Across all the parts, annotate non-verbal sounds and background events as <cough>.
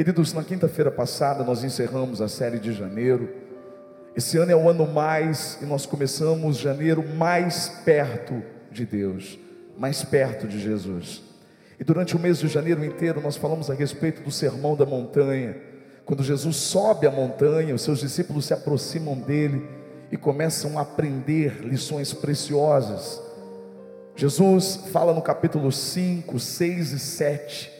Queridos, na quinta-feira passada nós encerramos a série de janeiro. Esse ano é o ano mais e nós começamos janeiro mais perto de Deus, mais perto de Jesus. E durante o mês de janeiro inteiro nós falamos a respeito do sermão da montanha. Quando Jesus sobe a montanha, os seus discípulos se aproximam dele e começam a aprender lições preciosas. Jesus fala no capítulo 5, 6 e 7,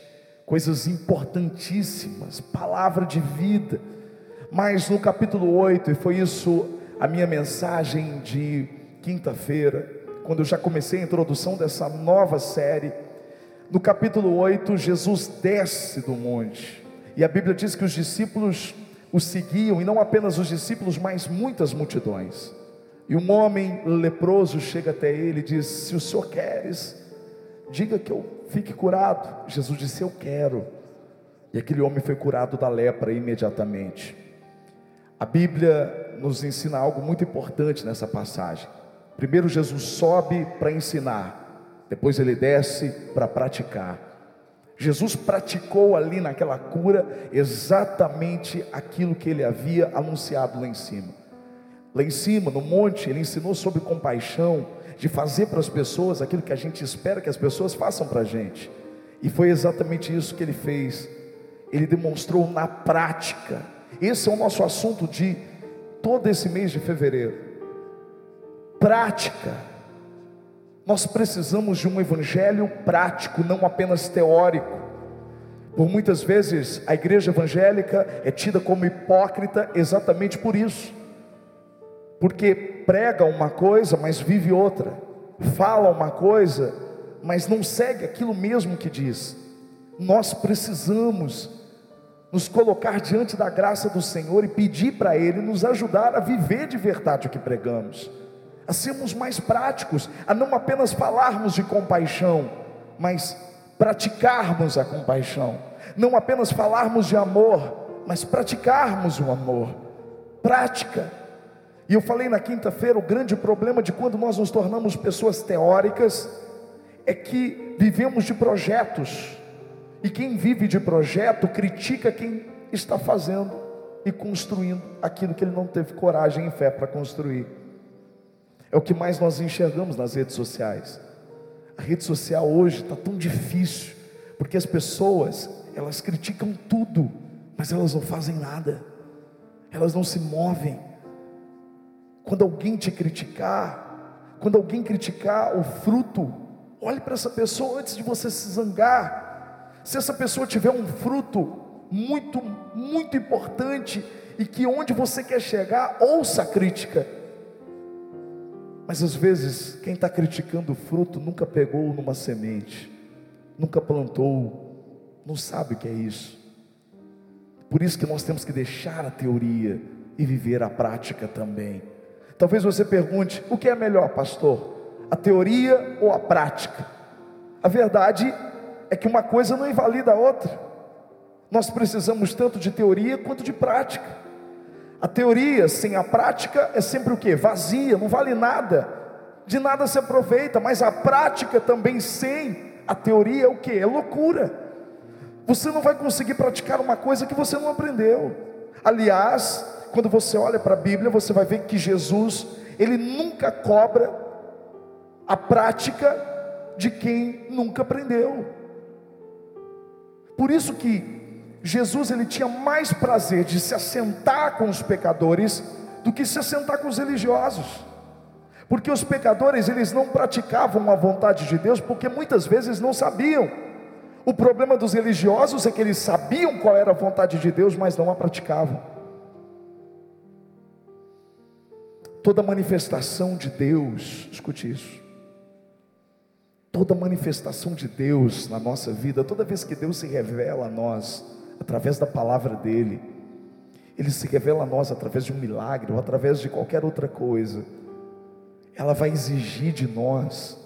coisas importantíssimas, palavra de vida. Mas no capítulo 8, e foi isso a minha mensagem de quinta-feira, quando eu já comecei a introdução dessa nova série, no capítulo 8, Jesus desce do monte, e a Bíblia diz que os discípulos o seguiam, e não apenas os discípulos, mas muitas multidões. E um homem leproso chega até ele e diz: Se o senhor queres, diga que eu fique curado. Jesus disse: Eu quero. E aquele homem foi curado da lepra imediatamente. A Bíblia nos ensina algo muito importante nessa passagem. Primeiro, Jesus sobe para ensinar, depois, ele desce para praticar. Jesus praticou ali naquela cura exatamente aquilo que ele havia anunciado lá em cima. Lá em cima, no monte, ele ensinou sobre compaixão, de fazer para as pessoas aquilo que a gente espera que as pessoas façam para a gente. E foi exatamente isso que ele fez. Ele demonstrou na prática. Esse é o nosso assunto de todo esse mês de fevereiro. Prática nós precisamos de um evangelho prático, não apenas teórico. Por muitas vezes a igreja evangélica é tida como hipócrita exatamente por isso, porque prega uma coisa, mas vive outra, fala uma coisa, mas não segue aquilo mesmo que diz. Nós precisamos nos colocar diante da graça do Senhor e pedir para Ele nos ajudar a viver de verdade o que pregamos a sermos mais práticos, a não apenas falarmos de compaixão, mas praticarmos a compaixão, não apenas falarmos de amor, mas praticarmos o amor. Prática. E eu falei na quinta-feira, o grande problema de quando nós nos tornamos pessoas teóricas é que vivemos de projetos. E quem vive de projeto critica quem está fazendo e construindo aquilo que ele não teve coragem e fé para construir. É o que mais nós enxergamos nas redes sociais. A rede social hoje está tão difícil, porque as pessoas, elas criticam tudo, mas elas não fazem nada, elas não se movem. Quando alguém te criticar, quando alguém criticar o fruto, olhe para essa pessoa antes de você se zangar. Se essa pessoa tiver um fruto muito, muito importante, e que onde você quer chegar, ouça a crítica mas às vezes, quem está criticando o fruto nunca pegou numa semente, nunca plantou, não sabe o que é isso. Por isso que nós temos que deixar a teoria e viver a prática também. Talvez você pergunte: o que é melhor, pastor? A teoria ou a prática? A verdade é que uma coisa não invalida a outra. Nós precisamos tanto de teoria quanto de prática. A teoria sem a prática é sempre o que? Vazia, não vale nada, de nada se aproveita, mas a prática também sem a teoria é o que? É loucura. Você não vai conseguir praticar uma coisa que você não aprendeu. Aliás, quando você olha para a Bíblia, você vai ver que Jesus, ele nunca cobra a prática de quem nunca aprendeu. Por isso que Jesus ele tinha mais prazer de se assentar com os pecadores do que se assentar com os religiosos. Porque os pecadores eles não praticavam a vontade de Deus porque muitas vezes não sabiam. O problema dos religiosos é que eles sabiam qual era a vontade de Deus, mas não a praticavam. Toda manifestação de Deus, escute isso. Toda manifestação de Deus na nossa vida, toda vez que Deus se revela a nós, através da palavra dele, ele se revela a nós através de um milagre ou através de qualquer outra coisa, ela vai exigir de nós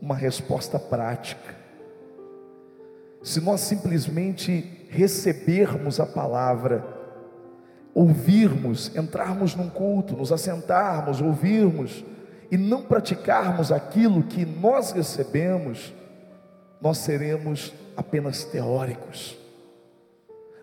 uma resposta prática. Se nós simplesmente recebermos a palavra, ouvirmos, entrarmos num culto, nos assentarmos, ouvirmos e não praticarmos aquilo que nós recebemos, nós seremos apenas teóricos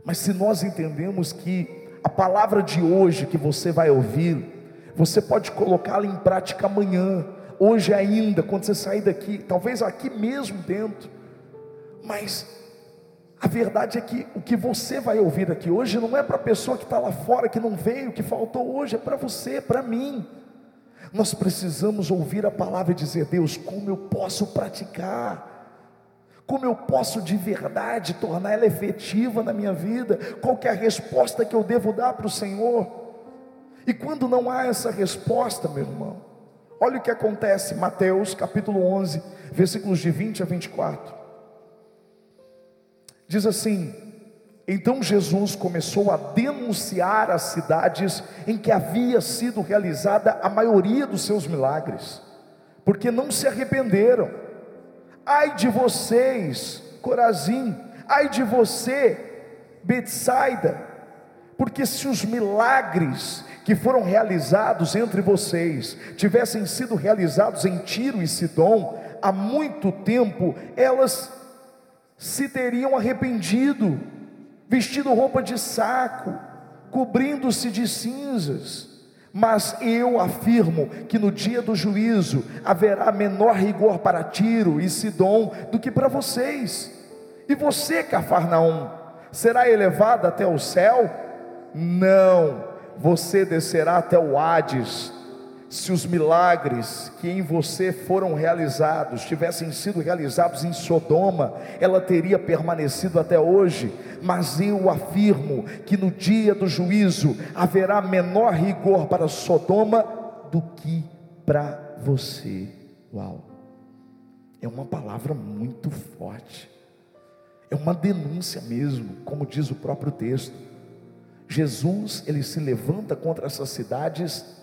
Mas se nós entendemos que a palavra de hoje que você vai ouvir, você pode colocá-la em prática amanhã, hoje ainda, quando você sair daqui, talvez aqui mesmo dentro. Mas a verdade é que o que você vai ouvir aqui hoje não é para a pessoa que está lá fora, que não veio, que faltou hoje, é para você, para mim. Nós precisamos ouvir a palavra e dizer: Deus, como eu posso praticar? Como eu posso de verdade tornar ela efetiva na minha vida? Qual é a resposta que eu devo dar para o Senhor? E quando não há essa resposta, meu irmão, olha o que acontece, Mateus capítulo 11, versículos de 20 a 24. Diz assim: Então Jesus começou a denunciar as cidades em que havia sido realizada a maioria dos seus milagres, porque não se arrependeram. Ai de vocês, Corazim, ai de você, Betsaida, porque se os milagres que foram realizados entre vocês tivessem sido realizados em Tiro e Sidom, há muito tempo elas se teriam arrependido, vestido roupa de saco, cobrindo-se de cinzas. Mas eu afirmo que no dia do juízo haverá menor rigor para Tiro e Sidom do que para vocês. E você, Cafarnaum, será elevado até o céu? Não, você descerá até o Hades se os milagres que em você foram realizados tivessem sido realizados em Sodoma, ela teria permanecido até hoje, mas eu afirmo que no dia do juízo haverá menor rigor para Sodoma do que para você. Uau! É uma palavra muito forte, é uma denúncia mesmo, como diz o próprio texto. Jesus, ele se levanta contra essas cidades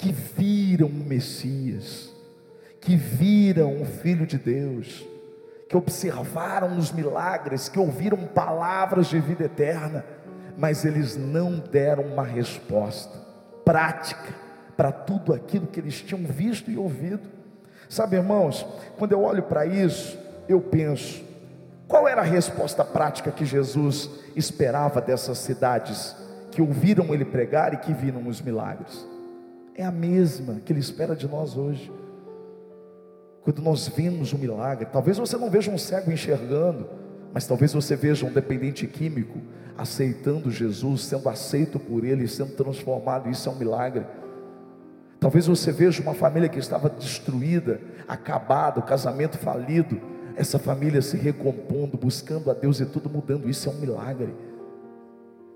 que viram o Messias, que viram o Filho de Deus, que observaram os milagres, que ouviram palavras de vida eterna, mas eles não deram uma resposta prática para tudo aquilo que eles tinham visto e ouvido. Sabe, irmãos, quando eu olho para isso, eu penso: qual era a resposta prática que Jesus esperava dessas cidades que ouviram ele pregar e que viram os milagres? É a mesma que Ele espera de nós hoje. Quando nós vemos um milagre, talvez você não veja um cego enxergando, mas talvez você veja um dependente químico aceitando Jesus, sendo aceito por Ele, sendo transformado, isso é um milagre. Talvez você veja uma família que estava destruída, acabada, o casamento falido, essa família se recompondo, buscando a Deus e tudo mudando, isso é um milagre.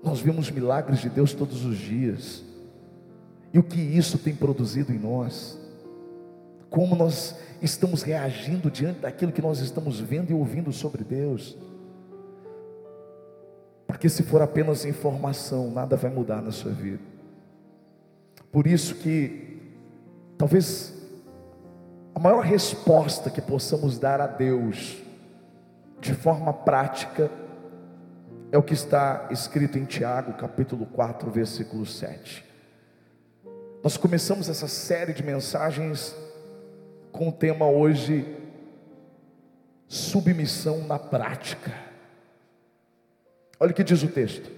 Nós vemos milagres de Deus todos os dias e o que isso tem produzido em nós, como nós estamos reagindo diante daquilo que nós estamos vendo e ouvindo sobre Deus. Porque se for apenas informação, nada vai mudar na sua vida. Por isso que talvez a maior resposta que possamos dar a Deus de forma prática é o que está escrito em Tiago, capítulo 4, versículo 7. Nós começamos essa série de mensagens com o tema hoje submissão na prática. Olha o que diz o texto.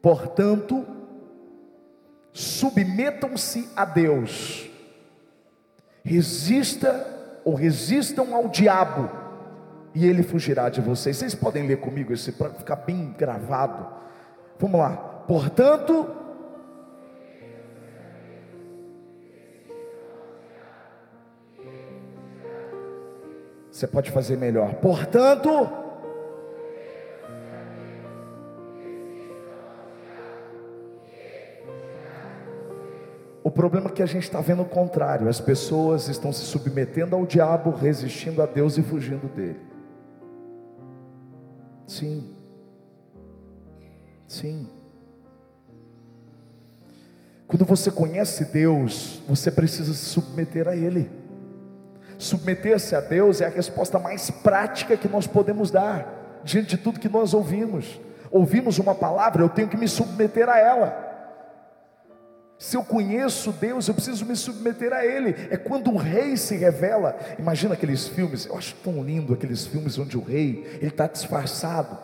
Portanto, submetam-se a Deus. Resista ou resistam ao diabo e ele fugirá de vocês. Vocês podem ler comigo esse para ficar bem gravado. Vamos lá. Portanto, Você pode fazer melhor. Portanto, O problema é que a gente está vendo o contrário: as pessoas estão se submetendo ao diabo, resistindo a Deus e fugindo dele. Sim, sim. Quando você conhece Deus, você precisa se submeter a Ele. Submeter-se a Deus é a resposta mais prática que nós podemos dar diante de tudo que nós ouvimos. Ouvimos uma palavra, eu tenho que me submeter a ela. Se eu conheço Deus, eu preciso me submeter a Ele. É quando o rei se revela. Imagina aqueles filmes, eu acho tão lindo aqueles filmes onde o rei ele está disfarçado.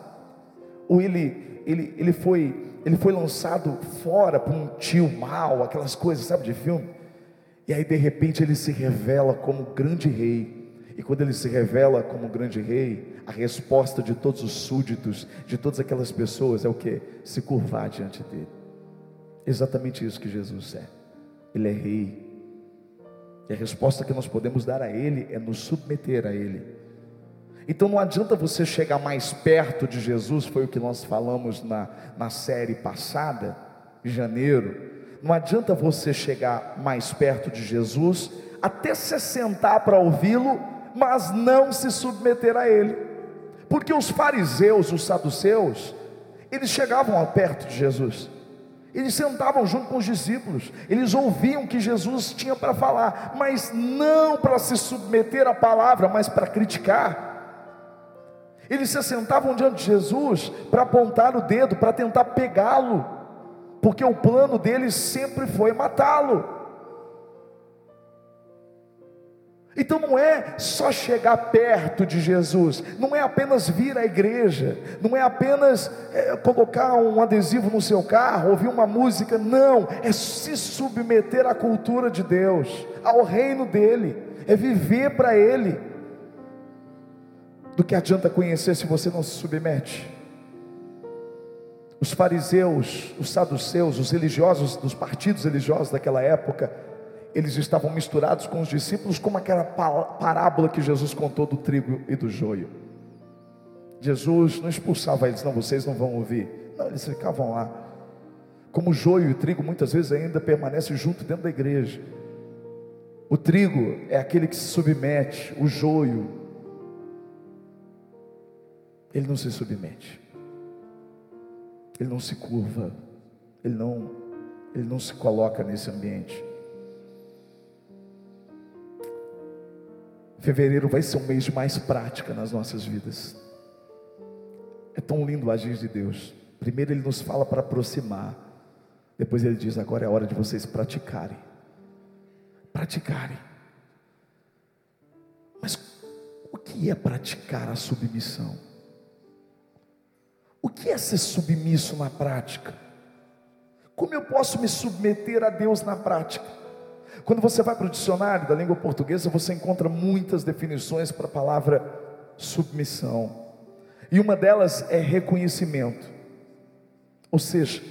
ou ele, ele, ele, foi, ele foi lançado fora por um tio mal, aquelas coisas, sabe, de filme? E aí de repente ele se revela como grande rei. E quando ele se revela como grande rei, a resposta de todos os súditos, de todas aquelas pessoas é o que? Se curvar diante dele. Exatamente isso que Jesus é. Ele é rei. E a resposta que nós podemos dar a ele é nos submeter a ele. Então não adianta você chegar mais perto de Jesus, foi o que nós falamos na, na série passada, de janeiro. Não adianta você chegar mais perto de Jesus, até se sentar para ouvi-lo, mas não se submeter a ele. Porque os fariseus, os saduceus, eles chegavam perto de Jesus. Eles sentavam junto com os discípulos, eles ouviam o que Jesus tinha para falar, mas não para se submeter à palavra, mas para criticar. Eles se sentavam diante de Jesus para apontar o dedo, para tentar pegá-lo, porque o plano deles sempre foi matá-lo. Então não é só chegar perto de Jesus, não é apenas vir à igreja, não é apenas é, colocar um adesivo no seu carro, ouvir uma música, não, é se submeter à cultura de Deus, ao reino dele, é viver para Ele. Do que adianta conhecer se você não se submete? Os fariseus, os saduceus, os religiosos dos partidos religiosos daquela época, eles estavam misturados com os discípulos, como aquela parábola que Jesus contou do trigo e do joio. Jesus não expulsava eles, não, vocês não vão ouvir. Não, eles ficavam lá. Como o joio e o trigo muitas vezes ainda permanecem junto dentro da igreja. O trigo é aquele que se submete, o joio, ele não se submete, ele não se curva, ele não, ele não se coloca nesse ambiente. Fevereiro vai ser um mês de mais prática nas nossas vidas. É tão lindo o agir de Deus. Primeiro ele nos fala para aproximar. Depois ele diz: agora é hora de vocês praticarem. Praticarem. Mas o que é praticar a submissão? O que é ser submisso na prática? Como eu posso me submeter a Deus na prática? Quando você vai para o dicionário da língua portuguesa, você encontra muitas definições para a palavra submissão. E uma delas é reconhecimento. Ou seja,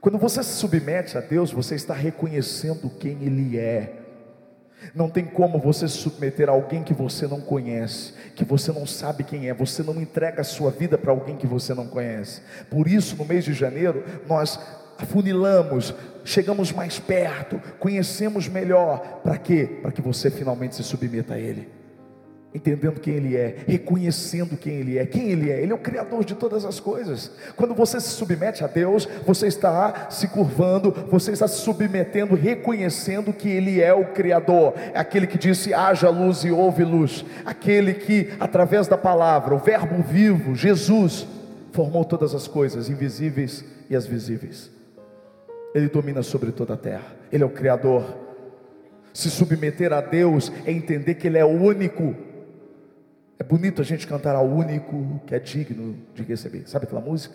quando você se submete a Deus, você está reconhecendo quem Ele é. Não tem como você se submeter a alguém que você não conhece, que você não sabe quem é, você não entrega a sua vida para alguém que você não conhece. Por isso, no mês de janeiro, nós afunilamos, chegamos mais perto, conhecemos melhor. Para quê? Para que você finalmente se submeta a Ele, entendendo quem Ele é, reconhecendo quem Ele é. Quem Ele é? Ele é o Criador de todas as coisas. Quando você se submete a Deus, você está se curvando, você está se submetendo, reconhecendo que Ele é o Criador, é aquele que disse: haja luz e houve luz, aquele que, através da palavra, o Verbo vivo, Jesus, formou todas as coisas, invisíveis e as visíveis. Ele domina sobre toda a terra, Ele é o Criador. Se submeter a Deus é entender que Ele é o único. É bonito a gente cantar ao único que é digno de receber, sabe aquela música?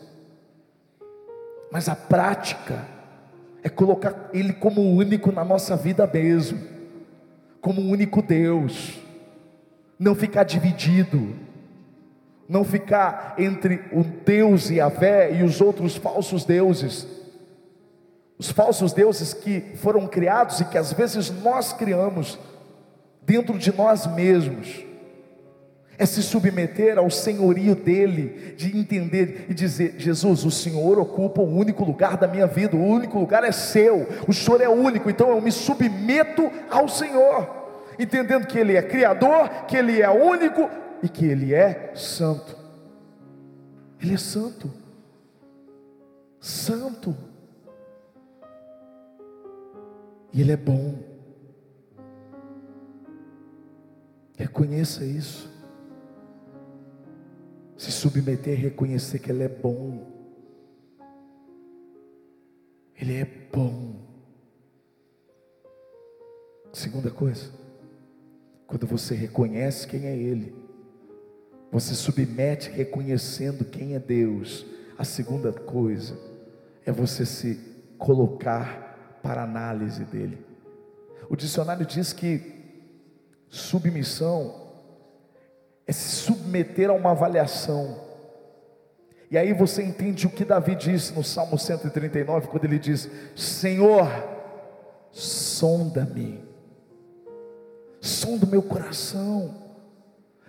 Mas a prática é colocar Ele como único na nossa vida mesmo, como único Deus, não ficar dividido, não ficar entre o Deus e a fé e os outros falsos deuses. Os falsos deuses que foram criados e que às vezes nós criamos dentro de nós mesmos, é se submeter ao senhorio dele, de entender e dizer: Jesus, o Senhor ocupa o único lugar da minha vida, o único lugar é seu, o Senhor é único, então eu me submeto ao Senhor, entendendo que Ele é Criador, que Ele é único e que Ele é santo. Ele é santo, santo. E Ele é bom. Reconheça isso. Se submeter reconhecer que Ele é bom. Ele é bom. Segunda coisa, quando você reconhece quem é Ele, você submete reconhecendo quem é Deus. A segunda coisa é você se colocar para análise dele. O dicionário diz que submissão é se submeter a uma avaliação. E aí você entende o que Davi disse no Salmo 139, quando ele diz: Senhor, sonda-me, sonda o meu coração,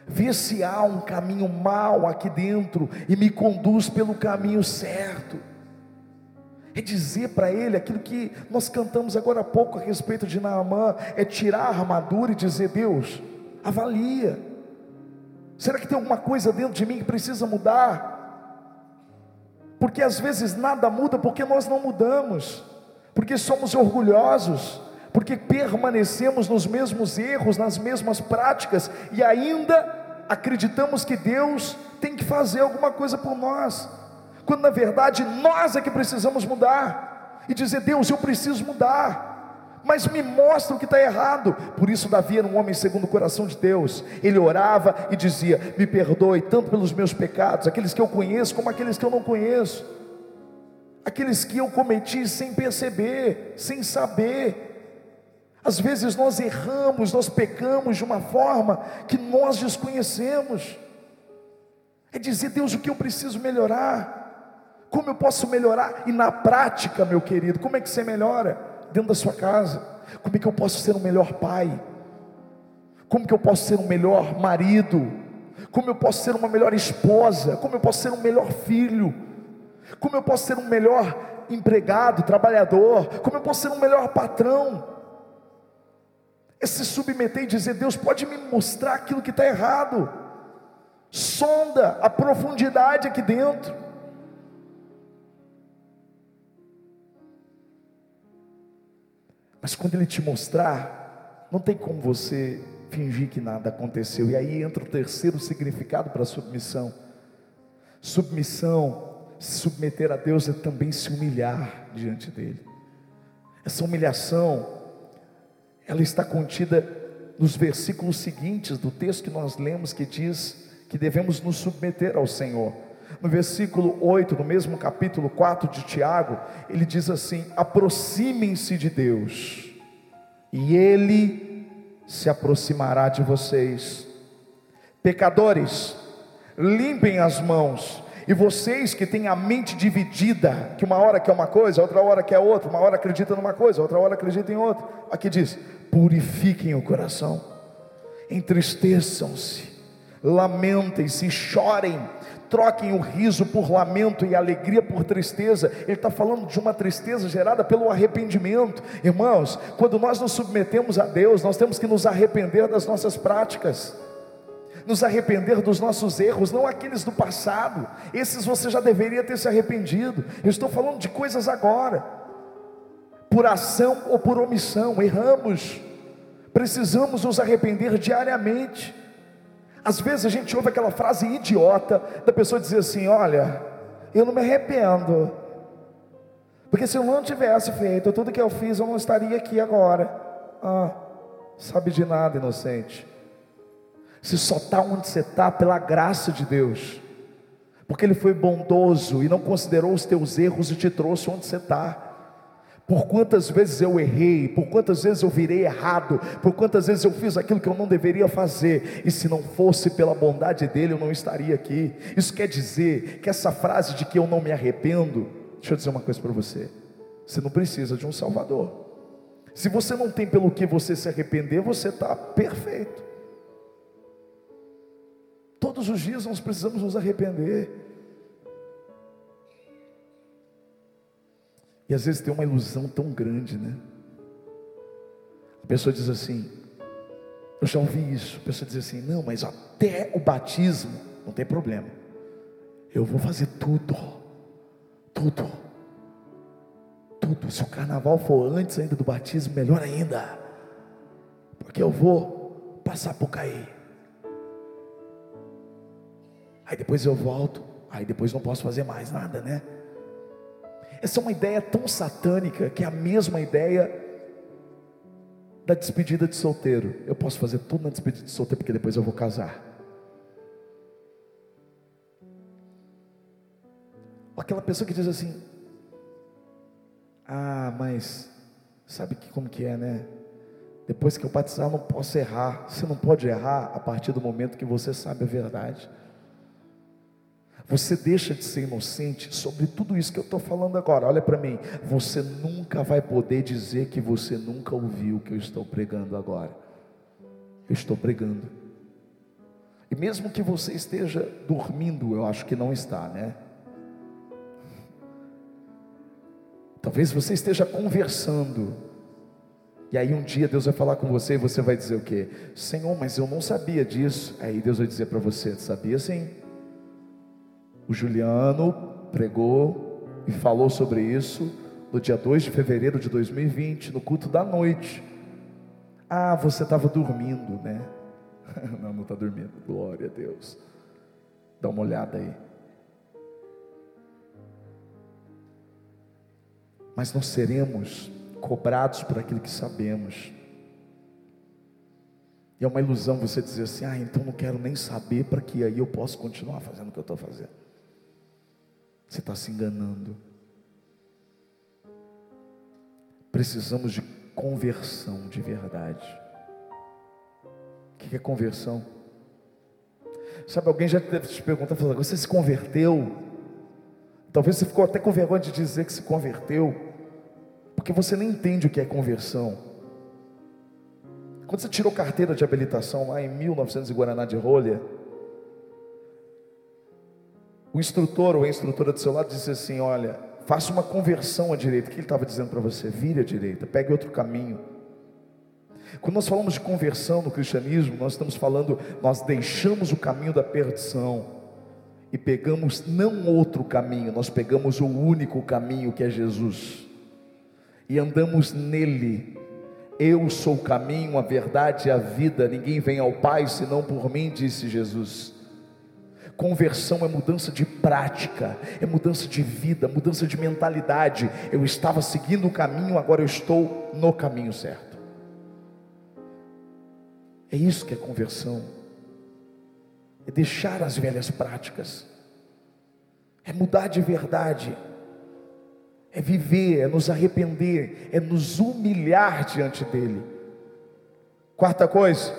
vê se há um caminho mau aqui dentro e me conduz pelo caminho certo. É dizer para ele aquilo que nós cantamos agora há pouco a respeito de Naamã, é tirar a armadura e dizer: Deus, avalia. Será que tem alguma coisa dentro de mim que precisa mudar? Porque às vezes nada muda porque nós não mudamos, porque somos orgulhosos, porque permanecemos nos mesmos erros, nas mesmas práticas e ainda acreditamos que Deus tem que fazer alguma coisa por nós, quando na verdade nós é que precisamos mudar e dizer: Deus, eu preciso mudar mas me mostra o que está errado. Por isso, Davi era um homem segundo o coração de Deus. Ele orava e dizia: Me perdoe, tanto pelos meus pecados, aqueles que eu conheço, como aqueles que eu não conheço, aqueles que eu cometi sem perceber, sem saber. Às vezes nós erramos, nós pecamos de uma forma que nós desconhecemos. É dizer, Deus, o que eu preciso melhorar? Como eu posso melhorar? E na prática, meu querido, como é que você melhora? Dentro da sua casa? Como é que eu posso ser um melhor pai? Como que eu posso ser um melhor marido? Como eu posso ser uma melhor esposa? Como eu posso ser um melhor filho? Como eu posso ser um melhor empregado, trabalhador? Como eu posso ser um melhor patrão? É se submeter e dizer: Deus pode me mostrar aquilo que está errado. Sonda a profundidade aqui dentro. Mas quando ele te mostrar, não tem como você fingir que nada aconteceu. E aí entra o terceiro significado para submissão. Submissão, se submeter a Deus é também se humilhar diante dele. Essa humilhação, ela está contida nos versículos seguintes do texto que nós lemos que diz que devemos nos submeter ao Senhor. No versículo 8, no mesmo capítulo 4 de Tiago, ele diz assim: aproximem-se de Deus, e Ele se aproximará de vocês. Pecadores, limpem as mãos, e vocês que têm a mente dividida, que uma hora quer uma coisa, outra hora quer outra, uma hora acredita numa coisa, outra hora acredita em outra. Aqui diz: purifiquem o coração, entristeçam-se, lamentem-se, chorem troquem o riso por lamento e a alegria por tristeza. Ele está falando de uma tristeza gerada pelo arrependimento. Irmãos, quando nós nos submetemos a Deus, nós temos que nos arrepender das nossas práticas. Nos arrepender dos nossos erros, não aqueles do passado. Esses você já deveria ter se arrependido. Eu estou falando de coisas agora, por ação ou por omissão. Erramos, precisamos nos arrepender diariamente. Às vezes a gente ouve aquela frase idiota da pessoa dizer assim: Olha, eu não me arrependo, porque se eu não tivesse feito tudo que eu fiz, eu não estaria aqui agora. Ah, sabe de nada, inocente. Se só está onde você está pela graça de Deus, porque Ele foi bondoso e não considerou os teus erros e te trouxe onde você está. Por quantas vezes eu errei, por quantas vezes eu virei errado, por quantas vezes eu fiz aquilo que eu não deveria fazer, e se não fosse pela bondade dele, eu não estaria aqui. Isso quer dizer que essa frase de que eu não me arrependo, deixa eu dizer uma coisa para você: você não precisa de um Salvador. Se você não tem pelo que você se arrepender, você está perfeito. Todos os dias nós precisamos nos arrepender. E às vezes tem uma ilusão tão grande, né? A pessoa diz assim, eu já ouvi isso, a pessoa diz assim, não, mas até o batismo, não tem problema. Eu vou fazer tudo, tudo, tudo. Se o carnaval for antes ainda do batismo, melhor ainda, porque eu vou passar por cair. Aí depois eu volto, aí depois não posso fazer mais nada, né? Essa é uma ideia tão satânica que é a mesma ideia da despedida de solteiro. Eu posso fazer tudo na despedida de solteiro porque depois eu vou casar. Aquela pessoa que diz assim: Ah, mas sabe que como que é, né? Depois que eu batizar, eu não posso errar. Você não pode errar a partir do momento que você sabe a verdade. Você deixa de ser inocente sobre tudo isso que eu estou falando agora. Olha para mim. Você nunca vai poder dizer que você nunca ouviu o que eu estou pregando agora. Eu estou pregando. E mesmo que você esteja dormindo, eu acho que não está, né? Talvez você esteja conversando. E aí um dia Deus vai falar com você e você vai dizer o quê? Senhor, mas eu não sabia disso. Aí Deus vai dizer para você: sabia sim. O Juliano pregou e falou sobre isso no dia 2 de fevereiro de 2020, no culto da noite. Ah, você estava dormindo, né? <laughs> não, não está dormindo. Glória a Deus. Dá uma olhada aí. Mas nós seremos cobrados por aquilo que sabemos. E é uma ilusão você dizer assim: ah, então não quero nem saber para que aí eu possa continuar fazendo o que eu estou fazendo. Você está se enganando. Precisamos de conversão de verdade. O que é conversão? Sabe, alguém já deve te perguntar, falando, você se converteu? Talvez você ficou até com vergonha de dizer que se converteu, porque você nem entende o que é conversão. Quando você tirou carteira de habilitação lá em 1900 Guaraná de Rolha, o instrutor ou a instrutora do seu lado disse assim: Olha, faça uma conversão à direita. O que ele estava dizendo para você? Vire à direita, pegue outro caminho. Quando nós falamos de conversão no cristianismo, nós estamos falando, nós deixamos o caminho da perdição e pegamos não outro caminho, nós pegamos o único caminho que é Jesus e andamos nele. Eu sou o caminho, a verdade e a vida, ninguém vem ao Pai senão por mim, disse Jesus. Conversão é mudança de prática, é mudança de vida, mudança de mentalidade. Eu estava seguindo o caminho, agora eu estou no caminho certo. É isso que é conversão. É deixar as velhas práticas. É mudar de verdade. É viver, é nos arrepender, é nos humilhar diante dele. Quarta coisa,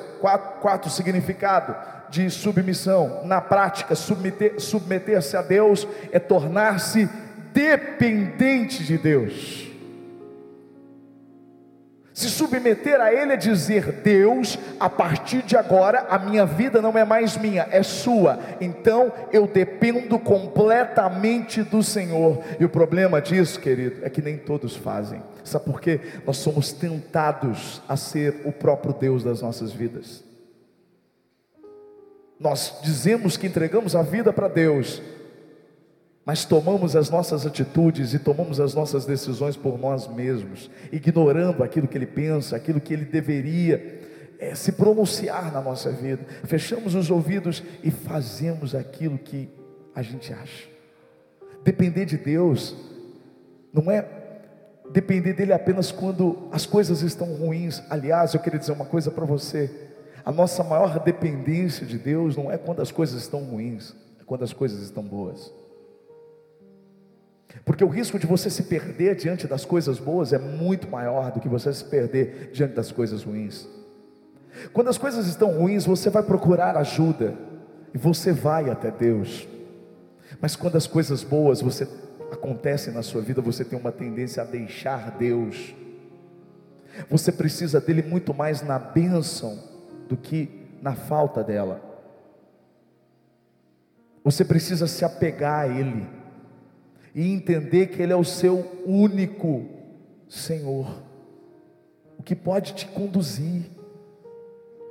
quatro, significado de submissão. Na prática, submeter-se submeter a Deus é tornar-se dependente de Deus. Se submeter a Ele é dizer: Deus, a partir de agora a minha vida não é mais minha, é sua. Então eu dependo completamente do Senhor. E o problema disso, querido, é que nem todos fazem. Sabe por quê? Nós somos tentados a ser o próprio Deus das nossas vidas. Nós dizemos que entregamos a vida para Deus, mas tomamos as nossas atitudes e tomamos as nossas decisões por nós mesmos, ignorando aquilo que Ele pensa, aquilo que Ele deveria é, se pronunciar na nossa vida. Fechamos os ouvidos e fazemos aquilo que a gente acha. Depender de Deus não é depender dele apenas quando as coisas estão ruins. Aliás, eu queria dizer uma coisa para você. A nossa maior dependência de Deus não é quando as coisas estão ruins, é quando as coisas estão boas. Porque o risco de você se perder diante das coisas boas é muito maior do que você se perder diante das coisas ruins. Quando as coisas estão ruins, você vai procurar ajuda e você vai até Deus. Mas quando as coisas boas você acontecem na sua vida, você tem uma tendência a deixar Deus. Você precisa dele muito mais na bênção do que na falta dela. Você precisa se apegar a Ele e entender que Ele é o seu único Senhor, o que pode te conduzir,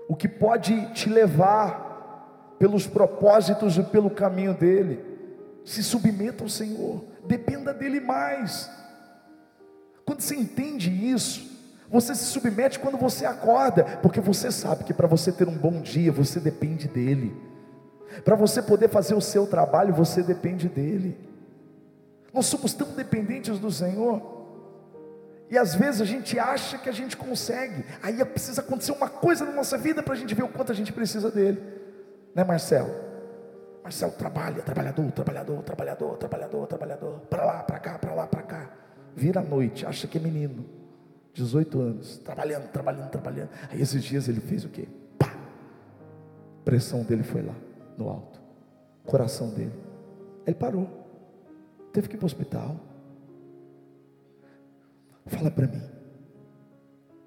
o que pode te levar pelos propósitos e pelo caminho dele. Se submeta ao Senhor, dependa dele mais. Quando você entende isso, você se submete quando você acorda, porque você sabe que para você ter um bom dia, você depende dele. Para você poder fazer o seu trabalho, você depende dele. Nós somos tão dependentes do Senhor. E às vezes a gente acha que a gente consegue. Aí precisa acontecer uma coisa na nossa vida para a gente ver o quanto a gente precisa dele. Né, Marcelo? Marcelo trabalha, trabalhador, trabalhador, trabalhador, trabalhador, trabalhador, para lá, para cá, para lá, para cá. Vira a noite, acha que é menino, 18 anos, trabalhando, trabalhando, trabalhando. Aí esses dias ele fez o quê? Pá! A pressão dele foi lá, no alto. Coração dele. Ele parou. Teve que ir para o hospital. Fala para mim.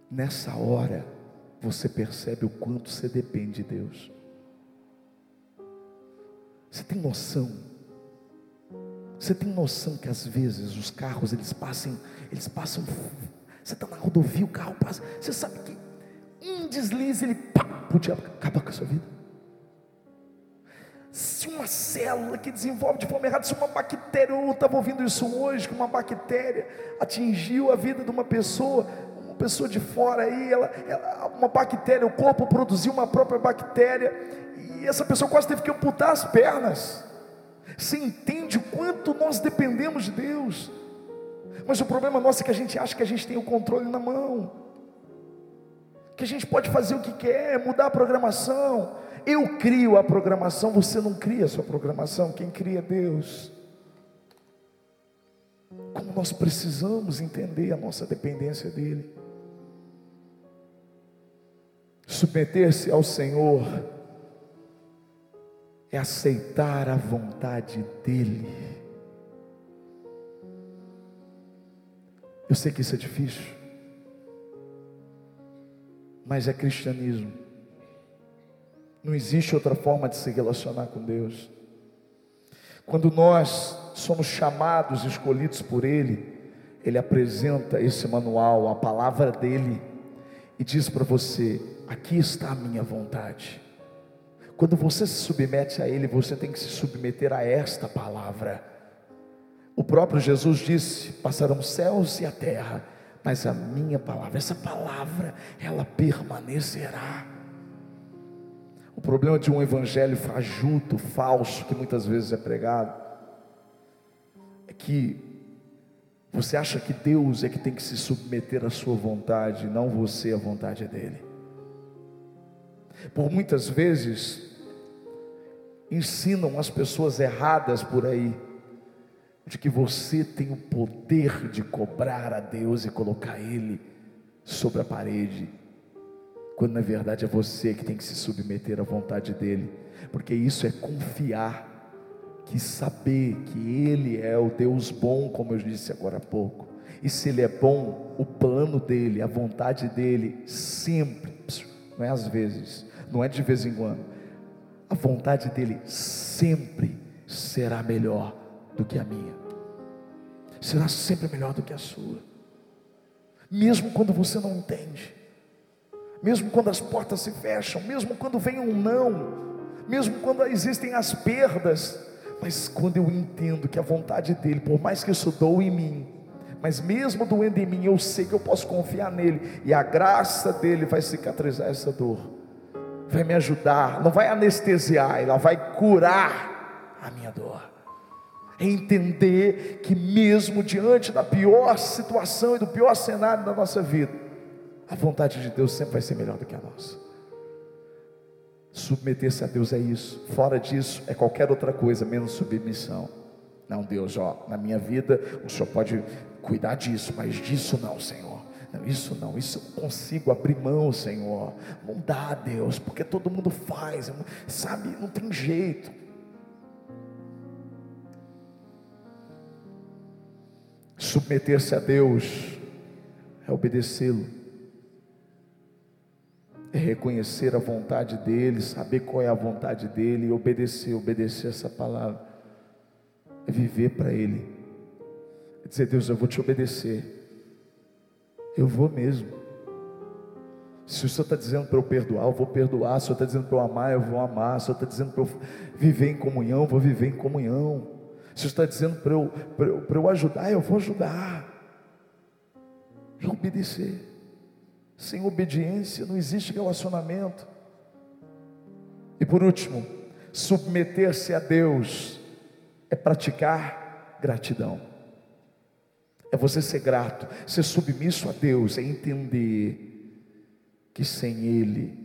Nessa hora, você percebe o quanto você depende de Deus. Você tem noção? Você tem noção que às vezes os carros eles passam, eles passam. Você está na rodovia, o carro passa. Você sabe que um deslize ele pá, podia acabar com a sua vida. Se uma célula que desenvolve de forma errada, se uma bactéria, eu estava ouvindo isso hoje, que uma bactéria atingiu a vida de uma pessoa, uma pessoa de fora aí, ela, ela, uma bactéria, o corpo produziu uma própria bactéria, e essa pessoa quase teve que amputar as pernas. Você entende o quanto nós dependemos de Deus? Mas o problema nosso é que a gente acha que a gente tem o controle na mão, que a gente pode fazer o que quer, mudar a programação. Eu crio a programação, você não cria a sua programação, quem cria é Deus. Como nós precisamos entender a nossa dependência dEle. Submeter-se ao Senhor é aceitar a vontade dEle. Eu sei que isso é difícil, mas é cristianismo. Não existe outra forma de se relacionar com Deus. Quando nós somos chamados, escolhidos por Ele, Ele apresenta esse manual, a palavra dele, e diz para você: aqui está a minha vontade. Quando você se submete a Ele, você tem que se submeter a esta palavra. O próprio Jesus disse: passarão céus e a terra, mas a minha palavra, essa palavra, ela permanecerá. O problema de um evangelho fajuto, falso, que muitas vezes é pregado, é que você acha que Deus é que tem que se submeter à sua vontade, não você à vontade dele. Por muitas vezes, ensinam as pessoas erradas por aí, de que você tem o poder de cobrar a Deus e colocar Ele sobre a parede, quando na verdade é você que tem que se submeter à vontade dEle, porque isso é confiar, que saber que Ele é o Deus bom, como eu disse agora há pouco, e se Ele é bom, o plano dEle, a vontade dEle, sempre, não é às vezes, não é de vez em quando, a vontade dele sempre será melhor do que a minha, será sempre melhor do que a sua, mesmo quando você não entende, mesmo quando as portas se fecham, mesmo quando vem um não, mesmo quando existem as perdas, mas quando eu entendo que a vontade dele, por mais que isso doa em mim, mas mesmo doendo em mim, eu sei que eu posso confiar nele, e a graça dele vai cicatrizar essa dor vai me ajudar, não vai anestesiar, ela vai curar a minha dor. É entender que, mesmo diante da pior situação e do pior cenário da nossa vida, a vontade de Deus sempre vai ser melhor do que a nossa. Submeter-se a Deus é isso, fora disso é qualquer outra coisa, menos submissão. Não, Deus, ó, na minha vida o Senhor pode cuidar disso, mas disso não, Senhor. Não, isso não, isso eu consigo abrir mão, Senhor. Não dá, Deus, porque todo mundo faz, sabe? Não tem jeito. Submeter-se a Deus é obedecê-lo, é reconhecer a vontade dEle, saber qual é a vontade dEle e obedecer, obedecer essa palavra, é viver para Ele, é dizer: Deus, eu vou te obedecer eu vou mesmo. Se o Senhor está dizendo para eu perdoar, eu vou perdoar. Se o Senhor está dizendo para eu amar, eu vou amar. Se o Senhor está dizendo para eu viver em comunhão, eu vou viver em comunhão. Se está dizendo para eu, para, eu, para eu ajudar, eu vou ajudar. E obedecer. Sem obediência não existe relacionamento. E por último, submeter-se a Deus é praticar gratidão é você ser grato, ser submisso a Deus, é entender que sem Ele,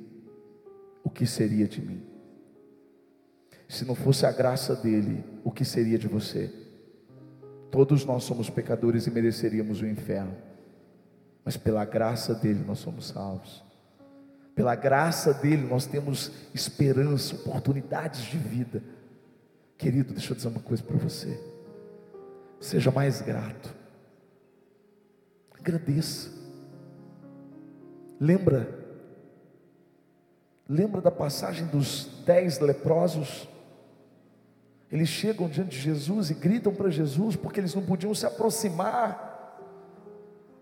o que seria de mim? Se não fosse a graça dele, o que seria de você? Todos nós somos pecadores e mereceríamos o inferno, mas pela graça dele nós somos salvos. Pela graça dele nós temos esperança, oportunidades de vida. Querido, deixa eu dizer uma coisa para você. Seja mais grato. Agradeça. Lembra? Lembra da passagem dos dez leprosos? Eles chegam diante de Jesus e gritam para Jesus porque eles não podiam se aproximar.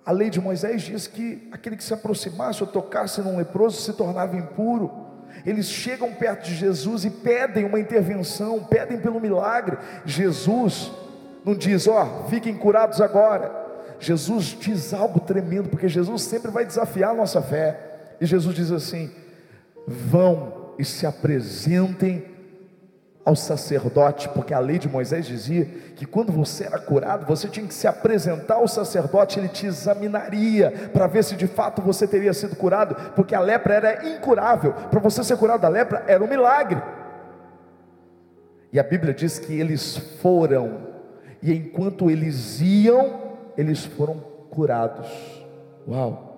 A lei de Moisés diz que aquele que se aproximasse ou tocasse num leproso se tornava impuro. Eles chegam perto de Jesus e pedem uma intervenção, pedem pelo milagre. Jesus não diz, ó, oh, fiquem curados agora. Jesus diz algo tremendo, porque Jesus sempre vai desafiar a nossa fé. E Jesus diz assim: vão e se apresentem ao sacerdote, porque a lei de Moisés dizia que quando você era curado, você tinha que se apresentar ao sacerdote, ele te examinaria para ver se de fato você teria sido curado, porque a lepra era incurável. Para você ser curado da lepra era um milagre. E a Bíblia diz que eles foram, e enquanto eles iam, eles foram curados. Uau!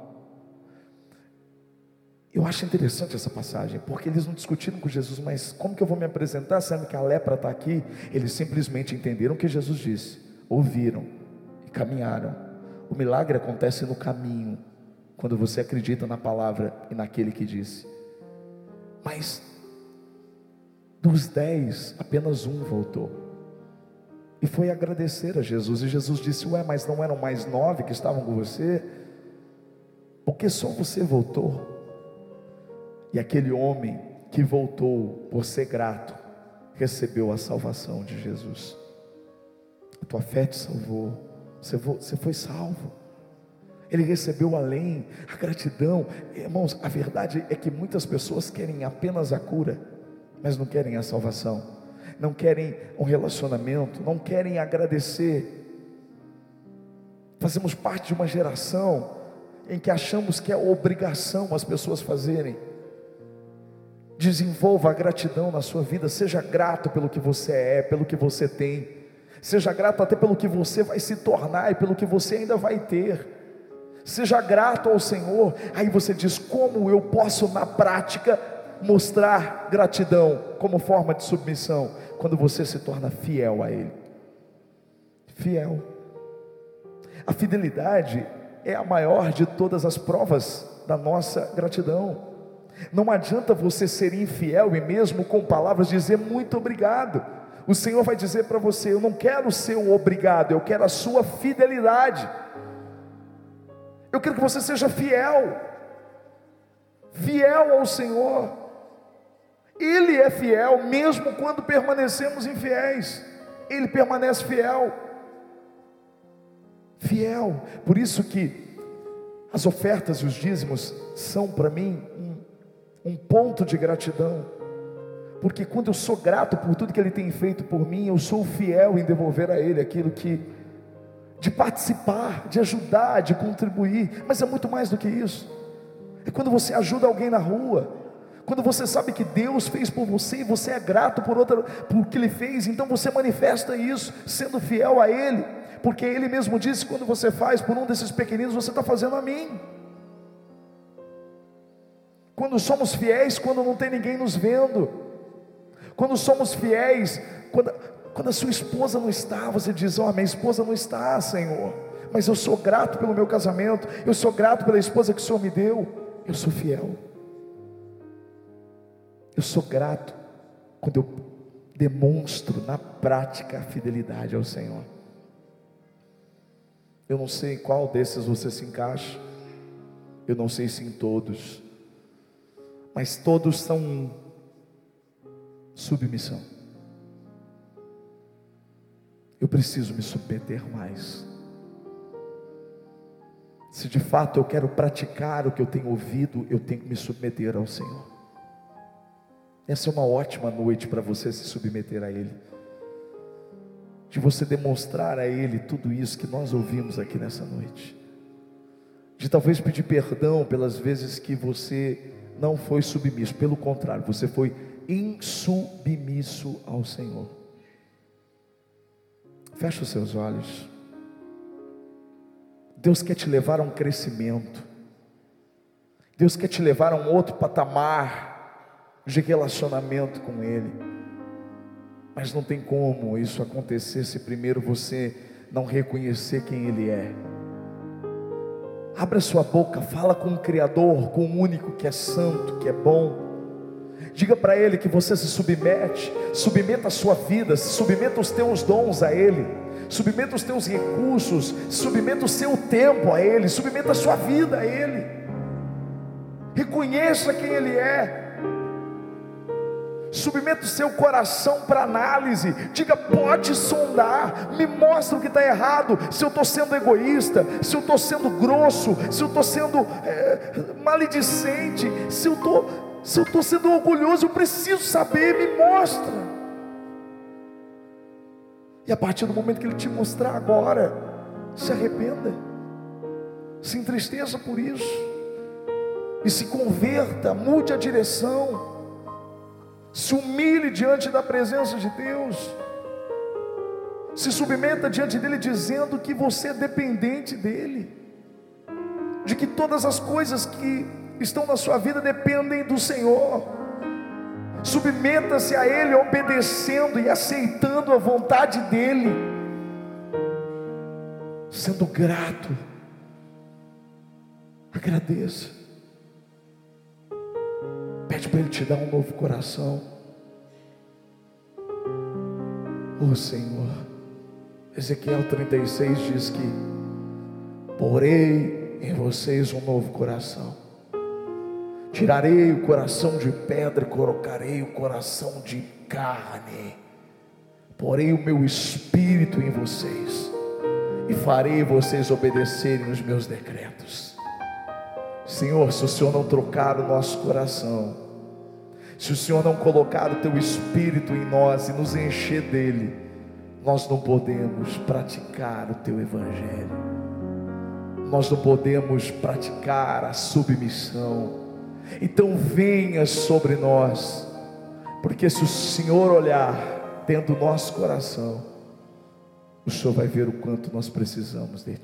Eu acho interessante essa passagem, porque eles não discutiram com Jesus, mas como que eu vou me apresentar sendo que a lepra está aqui? Eles simplesmente entenderam o que Jesus disse, ouviram e caminharam. O milagre acontece no caminho, quando você acredita na palavra e naquele que disse. Mas dos dez, apenas um voltou. E foi agradecer a Jesus. E Jesus disse: Ué, mas não eram mais nove que estavam com você? Porque só você voltou? E aquele homem que voltou por ser grato, recebeu a salvação de Jesus. A tua fé te salvou, você foi salvo. Ele recebeu além a gratidão. Irmãos, a verdade é que muitas pessoas querem apenas a cura, mas não querem a salvação, não querem um relacionamento, não querem agradecer. Fazemos parte de uma geração em que achamos que é obrigação as pessoas fazerem. Desenvolva a gratidão na sua vida, seja grato pelo que você é, pelo que você tem, seja grato até pelo que você vai se tornar e pelo que você ainda vai ter. Seja grato ao Senhor. Aí você diz: como eu posso na prática mostrar gratidão como forma de submissão? Quando você se torna fiel a Ele. Fiel. A fidelidade é a maior de todas as provas da nossa gratidão. Não adianta você ser infiel e mesmo com palavras dizer muito obrigado. O Senhor vai dizer para você: Eu não quero o obrigado, eu quero a sua fidelidade. Eu quero que você seja fiel, fiel ao Senhor. Ele é fiel mesmo quando permanecemos infiéis. Ele permanece fiel. Fiel. Por isso que as ofertas e os dízimos são para mim um ponto de gratidão, porque quando eu sou grato por tudo que Ele tem feito por mim, eu sou fiel em devolver a Ele aquilo que, de participar, de ajudar, de contribuir, mas é muito mais do que isso, é quando você ajuda alguém na rua, quando você sabe que Deus fez por você e você é grato por outra, por que Ele fez, então você manifesta isso, sendo fiel a Ele, porque Ele mesmo disse: quando você faz por um desses pequeninos, você está fazendo a mim. Quando somos fiéis, quando não tem ninguém nos vendo. Quando somos fiéis, quando, quando a sua esposa não está, você diz: Ó, oh, minha esposa não está, Senhor, mas eu sou grato pelo meu casamento, eu sou grato pela esposa que o Senhor me deu, eu sou fiel. Eu sou grato quando eu demonstro na prática a fidelidade ao Senhor. Eu não sei em qual desses você se encaixa, eu não sei se em todos, mas todos são submissão. Eu preciso me submeter mais. Se de fato eu quero praticar o que eu tenho ouvido, eu tenho que me submeter ao Senhor. Essa é uma ótima noite para você se submeter a Ele, de você demonstrar a Ele tudo isso que nós ouvimos aqui nessa noite, de talvez pedir perdão pelas vezes que você não foi submisso, pelo contrário, você foi insubmisso ao Senhor. Feche os seus olhos. Deus quer te levar a um crescimento. Deus quer te levar a um outro patamar de relacionamento com Ele. Mas não tem como isso acontecer se primeiro você não reconhecer quem Ele é. Abra sua boca, fala com o Criador, com o único que é santo, que é bom. Diga para Ele que você se submete, submeta a sua vida, submeta os teus dons a Ele, submeta os teus recursos, submeta o seu tempo a Ele, submeta a sua vida a Ele. Reconheça quem Ele é. Submeta o seu coração para análise. Diga, pode sondar. Me mostra o que está errado. Se eu estou sendo egoísta, se eu estou sendo grosso, se eu estou sendo é, maledicente, se eu estou, sendo orgulhoso, eu preciso saber. Me mostra. E a partir do momento que Ele te mostrar agora, se arrependa, se entristeça por isso, e se converta, mude a direção se humilhe diante da presença de Deus, se submeta diante dEle, dizendo que você é dependente dEle, de que todas as coisas que estão na sua vida dependem do Senhor. Submeta-se a Ele, obedecendo e aceitando a vontade dEle, sendo grato. Agradeça. Pede para Ele te dar um novo coração. Oh Senhor, Ezequiel 36 diz que porei em vocês um novo coração. Tirarei o coração de pedra e colocarei o coração de carne. Porei o meu espírito em vocês e farei vocês obedecerem os meus decretos. Senhor, se o Senhor não trocar o nosso coração, se o Senhor não colocar o teu espírito em nós e nos encher dele, nós não podemos praticar o teu evangelho. Nós não podemos praticar a submissão. Então venha sobre nós, porque se o Senhor olhar dentro do nosso coração, o Senhor vai ver o quanto nós precisamos de Ti.